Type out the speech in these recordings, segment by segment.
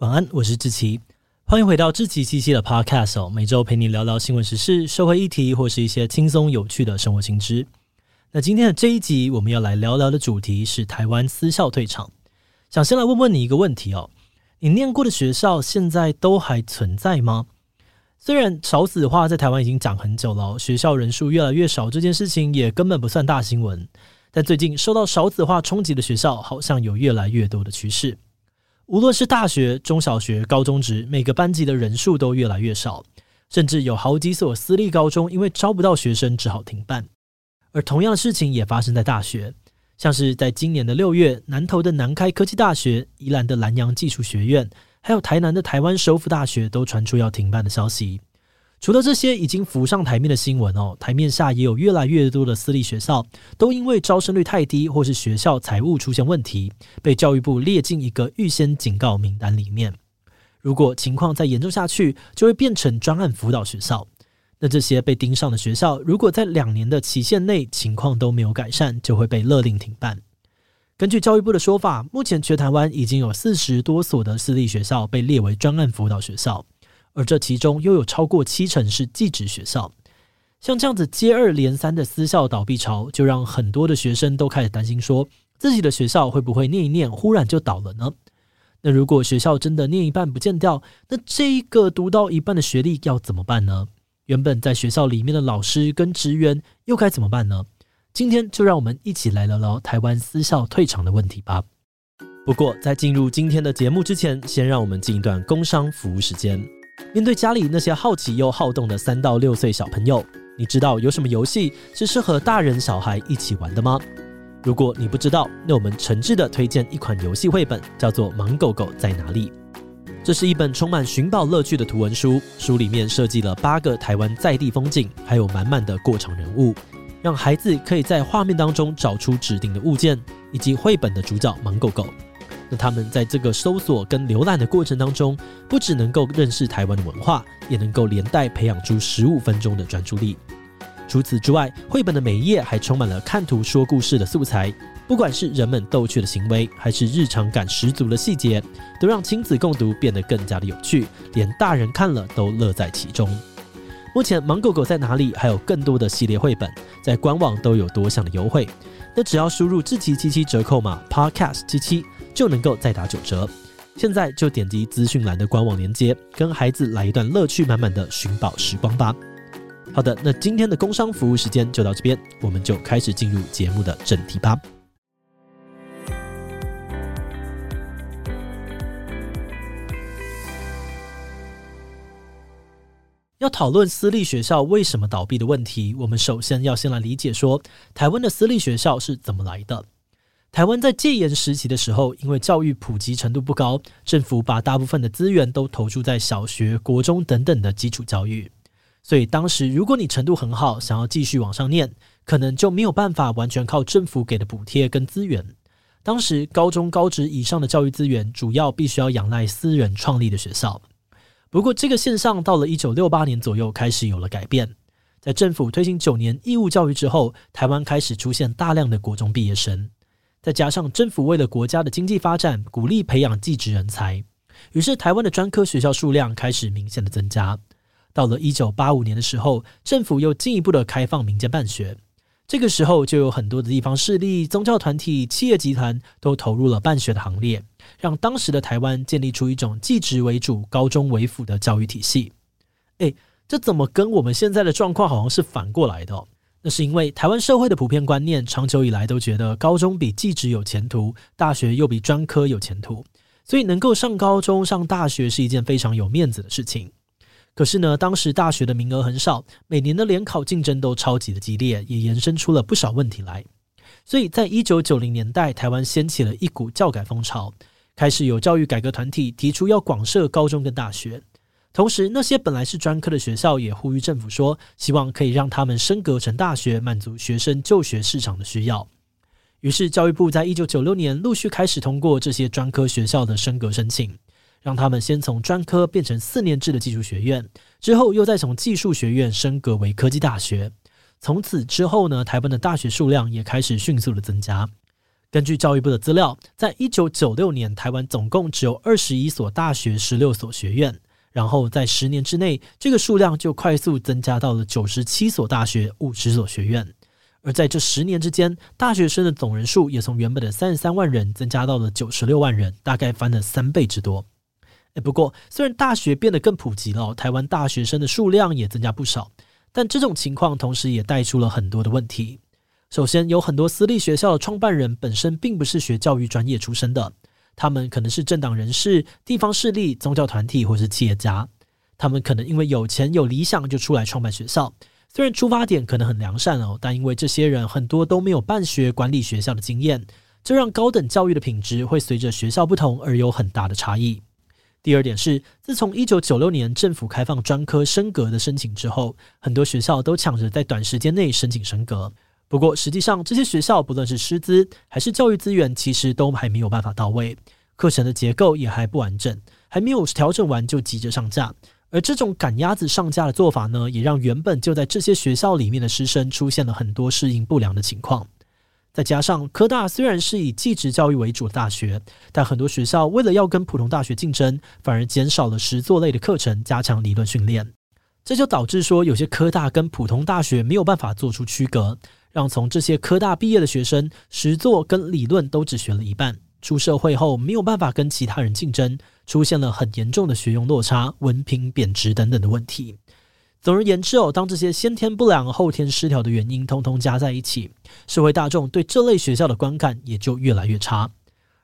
晚安，我是志奇，欢迎回到志奇七七的 Podcast，哦每周陪你聊聊新闻时事、社会议题，或是一些轻松有趣的生活新知。那今天的这一集，我们要来聊聊的主题是台湾私校退场。想先来问问你一个问题哦，你念过的学校现在都还存在吗？虽然少子化在台湾已经讲很久了，学校人数越来越少，这件事情也根本不算大新闻。但最近受到少子化冲击的学校，好像有越来越多的趋势。无论是大学、中小学、高中职，每个班级的人数都越来越少，甚至有好几所私立高中因为招不到学生，只好停办。而同样的事情也发生在大学，像是在今年的六月，南投的南开科技大学、宜兰的南洋技术学院，还有台南的台湾首府大学，都传出要停办的消息。除了这些已经浮上台面的新闻哦，台面下也有越来越多的私立学校都因为招生率太低，或是学校财务出现问题，被教育部列进一个预先警告名单里面。如果情况再严重下去，就会变成专案辅导学校。那这些被盯上的学校，如果在两年的期限内情况都没有改善，就会被勒令停办。根据教育部的说法，目前全台湾已经有四十多所的私立学校被列为专案辅导学校。而这其中又有超过七成是技职学校，像这样子接二连三的私校倒闭潮，就让很多的学生都开始担心，说自己的学校会不会念一念，忽然就倒了呢？那如果学校真的念一半不见掉，那这一个读到一半的学历要怎么办呢？原本在学校里面的老师跟职员又该怎么办呢？今天就让我们一起来聊聊台湾私校退场的问题吧。不过在进入今天的节目之前，先让我们进一段工商服务时间。面对家里那些好奇又好动的三到六岁小朋友，你知道有什么游戏是适合大人小孩一起玩的吗？如果你不知道，那我们诚挚的推荐一款游戏绘本，叫做《盲狗狗在哪里》。这是一本充满寻宝乐趣的图文书，书里面设计了八个台湾在地风景，还有满满的过场人物，让孩子可以在画面当中找出指定的物件，以及绘本的主角盲狗狗。那他们在这个搜索跟浏览的过程当中，不只能够认识台湾的文化，也能够连带培养出十五分钟的专注力。除此之外，绘本的每一页还充满了看图说故事的素材，不管是人们逗趣的行为，还是日常感十足的细节，都让亲子共读变得更加的有趣，连大人看了都乐在其中。目前，盲狗狗在哪里？还有更多的系列绘本，在官网都有多项的优惠。那只要输入志祺七七折扣码 Podcast 七七。就能够再打九折。现在就点击资讯栏的官网链接，跟孩子来一段乐趣满满的寻宝时光吧。好的，那今天的工商服务时间就到这边，我们就开始进入节目的正题吧。要讨论私立学校为什么倒闭的问题，我们首先要先来理解说，台湾的私立学校是怎么来的。台湾在戒严时期的时候，因为教育普及程度不高，政府把大部分的资源都投注在小学、国中等等的基础教育，所以当时如果你程度很好，想要继续往上念，可能就没有办法完全靠政府给的补贴跟资源。当时高中高职以上的教育资源，主要必须要仰赖私人创立的学校。不过这个现象到了一九六八年左右开始有了改变，在政府推行九年义务教育之后，台湾开始出现大量的国中毕业生。再加上政府为了国家的经济发展，鼓励培养技职人才，于是台湾的专科学校数量开始明显的增加。到了一九八五年的时候，政府又进一步的开放民间办学，这个时候就有很多的地方势力、宗教团体、企业集团都投入了办学的行列，让当时的台湾建立出一种技职为主、高中为辅的教育体系。诶，这怎么跟我们现在的状况好像是反过来的？那是因为台湾社会的普遍观念，长久以来都觉得高中比技职有前途，大学又比专科有前途，所以能够上高中、上大学是一件非常有面子的事情。可是呢，当时大学的名额很少，每年的联考竞争都超级的激烈，也延伸出了不少问题来。所以在一九九零年代，台湾掀起了一股教改风潮，开始有教育改革团体提出要广设高中跟大学。同时，那些本来是专科的学校也呼吁政府说，希望可以让他们升格成大学，满足学生就学市场的需要。于是，教育部在一九九六年陆续开始通过这些专科学校的升格申请，让他们先从专科变成四年制的技术学院，之后又再从技术学院升格为科技大学。从此之后呢，台湾的大学数量也开始迅速的增加。根据教育部的资料，在一九九六年，台湾总共只有二十一所大学、十六所学院。然后在十年之内，这个数量就快速增加到了九十七所大学、五十所学院。而在这十年之间，大学生的总人数也从原本的三十三万人增加到了九十六万人，大概翻了三倍之多。不过虽然大学变得更普及了，台湾大学生的数量也增加不少，但这种情况同时也带出了很多的问题。首先，有很多私立学校的创办人本身并不是学教育专业出身的。他们可能是政党人士、地方势力、宗教团体或是企业家。他们可能因为有钱有理想就出来创办学校，虽然出发点可能很良善哦，但因为这些人很多都没有办学、管理学校的经验，这让高等教育的品质会随着学校不同而有很大的差异。第二点是，自从一九九六年政府开放专科升格的申请之后，很多学校都抢着在短时间内申请升格。不过，实际上这些学校不论是师资还是教育资源，其实都还没有办法到位，课程的结构也还不完整，还没有调整完就急着上架。而这种赶鸭子上架的做法呢，也让原本就在这些学校里面的师生出现了很多适应不良的情况。再加上科大虽然是以技职教育为主的大学，但很多学校为了要跟普通大学竞争，反而减少了实作类的课程，加强理论训练。这就导致说，有些科大跟普通大学没有办法做出区隔。让从这些科大毕业的学生，实作跟理论都只学了一半，出社会后没有办法跟其他人竞争，出现了很严重的学用落差、文凭贬值等等的问题。总而言之哦，当这些先天不良、后天失调的原因通通加在一起，社会大众对这类学校的观感也就越来越差。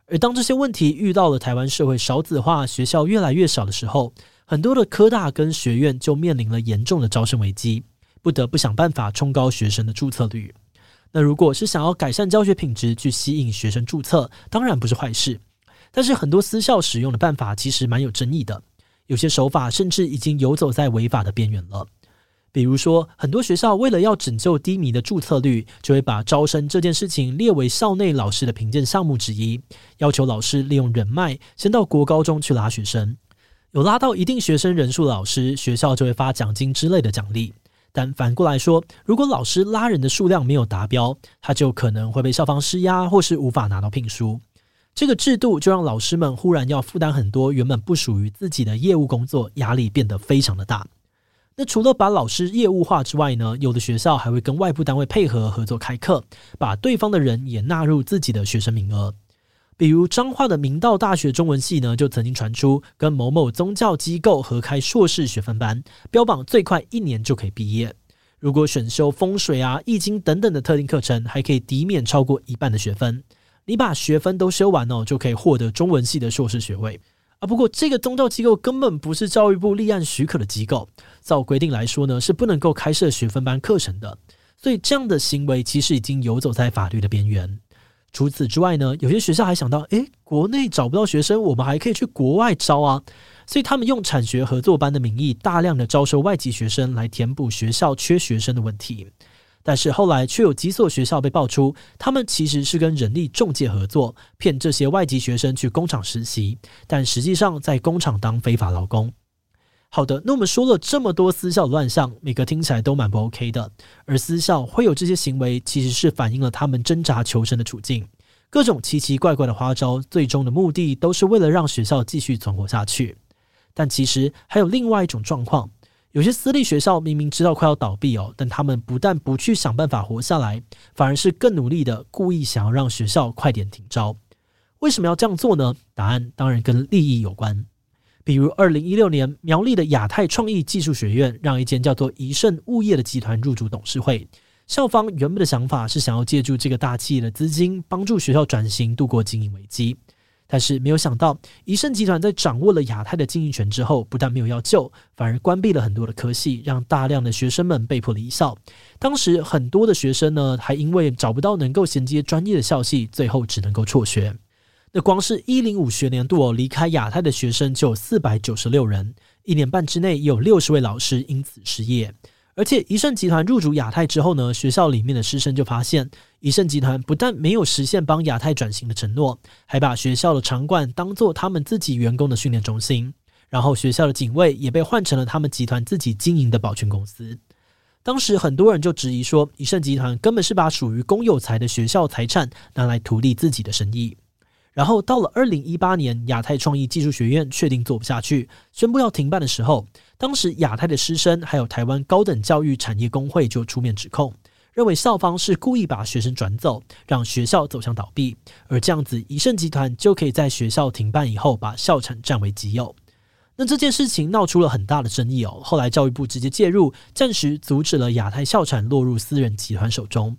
而当这些问题遇到了台湾社会少子化、学校越来越少的时候，很多的科大跟学院就面临了严重的招生危机，不得不想办法冲高学生的注册率。那如果是想要改善教学品质，去吸引学生注册，当然不是坏事。但是很多私校使用的办法其实蛮有争议的，有些手法甚至已经游走在违法的边缘了。比如说，很多学校为了要拯救低迷的注册率，就会把招生这件事情列为校内老师的评鉴项目之一，要求老师利用人脉，先到国高中去拉学生，有拉到一定学生人数的老师，学校就会发奖金之类的奖励。但反过来说，如果老师拉人的数量没有达标，他就可能会被校方施压，或是无法拿到聘书。这个制度就让老师们忽然要负担很多原本不属于自己的业务工作，压力变得非常的大。那除了把老师业务化之外呢，有的学校还会跟外部单位配合合作开课，把对方的人也纳入自己的学生名额。比如彰化的明道大学中文系呢，就曾经传出跟某某宗教机构合开硕士学分班，标榜最快一年就可以毕业。如果选修风水啊、易经等等的特定课程，还可以抵免超过一半的学分。你把学分都修完哦，就可以获得中文系的硕士学位啊。不过这个宗教机构根本不是教育部立案许可的机构，照规定来说呢，是不能够开设学分班课程的。所以这样的行为其实已经游走在法律的边缘。除此之外呢，有些学校还想到，诶，国内找不到学生，我们还可以去国外招啊。所以他们用产学合作班的名义，大量的招收外籍学生来填补学校缺学生的问题。但是后来却有几所学校被爆出，他们其实是跟人力中介合作，骗这些外籍学生去工厂实习，但实际上在工厂当非法劳工。好的，那我们说了这么多私校乱象，每个听起来都蛮不 OK 的。而私校会有这些行为，其实是反映了他们挣扎求生的处境。各种奇奇怪怪的花招，最终的目的都是为了让学校继续存活下去。但其实还有另外一种状况，有些私立学校明明知道快要倒闭哦，但他们不但不去想办法活下来，反而是更努力的故意想要让学校快点停招。为什么要这样做呢？答案当然跟利益有关。比如，二零一六年，苗栗的亚太创意技术学院让一间叫做宜盛物业的集团入主董事会。校方原本的想法是想要借助这个大企业的资金，帮助学校转型，度过经营危机。但是没有想到，宜盛集团在掌握了亚太的经营权之后，不但没有要救，反而关闭了很多的科系，让大量的学生们被迫离校。当时很多的学生呢，还因为找不到能够衔接专业的校系，最后只能够辍学。那光是一零五学年度哦，离开亚太的学生就有四百九十六人，一年半之内也有六十位老师因此失业。而且宜盛集团入主亚太之后呢，学校里面的师生就发现，宜盛集团不但没有实现帮亚太转型的承诺，还把学校的场馆当做他们自己员工的训练中心，然后学校的警卫也被换成了他们集团自己经营的保全公司。当时很多人就质疑说，怡盛集团根本是把属于公有财的学校财产拿来图利自己的生意。然后到了二零一八年，亚太创意技术学院确定做不下去，宣布要停办的时候，当时亚太的师生还有台湾高等教育产业工会就出面指控，认为校方是故意把学生转走，让学校走向倒闭，而这样子，宜盛集团就可以在学校停办以后把校产占为己有。那这件事情闹出了很大的争议哦，后来教育部直接介入，暂时阻止了亚太校产落入私人集团手中。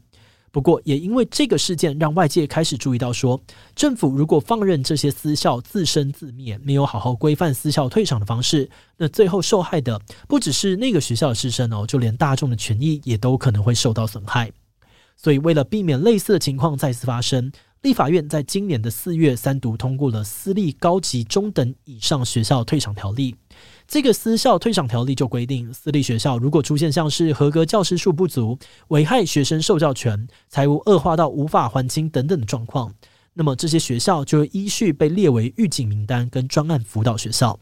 不过，也因为这个事件，让外界开始注意到说，政府如果放任这些私校自生自灭，没有好好规范私校退场的方式，那最后受害的不只是那个学校的师生哦，就连大众的权益也都可能会受到损害。所以，为了避免类似的情况再次发生，立法院在今年的四月三读通过了《私立高级中等以上学校退场条例》。这个私校退场条例就规定，私立学校如果出现像是合格教师数不足、危害学生受教权、财务恶化到无法还清等等的状况，那么这些学校就会依序被列为预警名单跟专案辅导学校。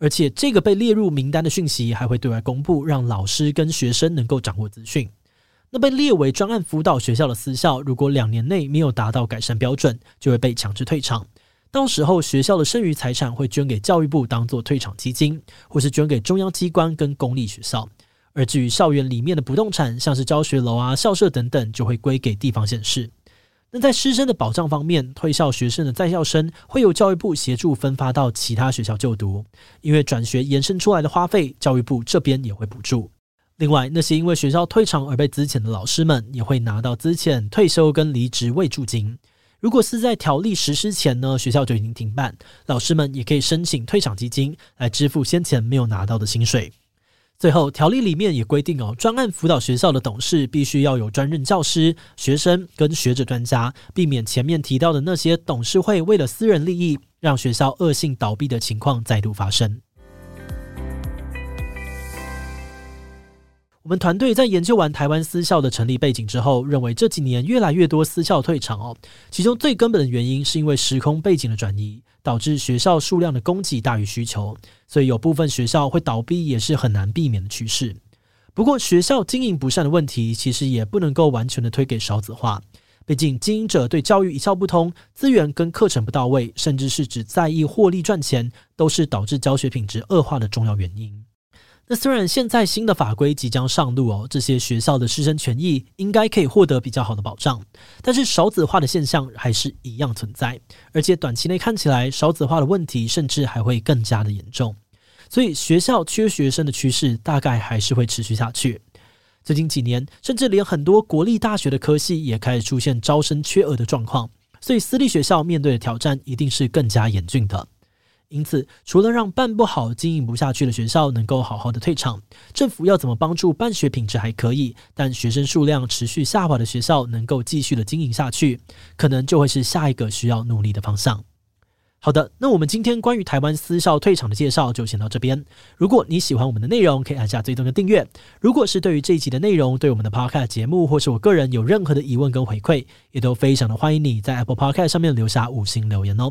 而且，这个被列入名单的讯息还会对外公布，让老师跟学生能够掌握资讯。那被列为专案辅导学校的私校，如果两年内没有达到改善标准，就会被强制退场。到时候，学校的剩余财产会捐给教育部当做退场基金，或是捐给中央机关跟公立学校。而至于校园里面的不动产，像是教学楼啊、校舍等等，就会归给地方县市。那在师生的保障方面，退校学生的在校生会由教育部协助分发到其他学校就读，因为转学延伸出来的花费，教育部这边也会补助。另外，那些因为学校退场而被资遣的老师们，也会拿到资遣、退休跟离职慰助金。如果是在条例实施前呢，学校就已经停办，老师们也可以申请退场基金来支付先前没有拿到的薪水。最后，条例里面也规定哦，专案辅导学校的董事必须要有专任教师、学生跟学者专家，避免前面提到的那些董事会为了私人利益，让学校恶性倒闭的情况再度发生。我们团队在研究完台湾私校的成立背景之后，认为这几年越来越多私校退场哦，其中最根本的原因是因为时空背景的转移，导致学校数量的供给大于需求，所以有部分学校会倒闭也是很难避免的趋势。不过，学校经营不善的问题其实也不能够完全的推给少子化，毕竟经营者对教育一窍不通，资源跟课程不到位，甚至是只在意获利赚钱，都是导致教学品质恶化的重要原因。那虽然现在新的法规即将上路哦，这些学校的师生权益应该可以获得比较好的保障，但是少子化的现象还是一样存在，而且短期内看起来少子化的问题甚至还会更加的严重，所以学校缺学生的趋势大概还是会持续下去。最近几年，甚至连很多国立大学的科系也开始出现招生缺额的状况，所以私立学校面对的挑战一定是更加严峻的。因此，除了让办不好、经营不下去的学校能够好好的退场，政府要怎么帮助办学品质还可以，但学生数量持续下滑的学校能够继续的经营下去，可能就会是下一个需要努力的方向。好的，那我们今天关于台湾私校退场的介绍就先到这边。如果你喜欢我们的内容，可以按下追踪的订阅。如果是对于这一集的内容，对我们的 Podcast 节目或是我个人有任何的疑问跟回馈，也都非常的欢迎你在 Apple Podcast 上面留下五星留言哦。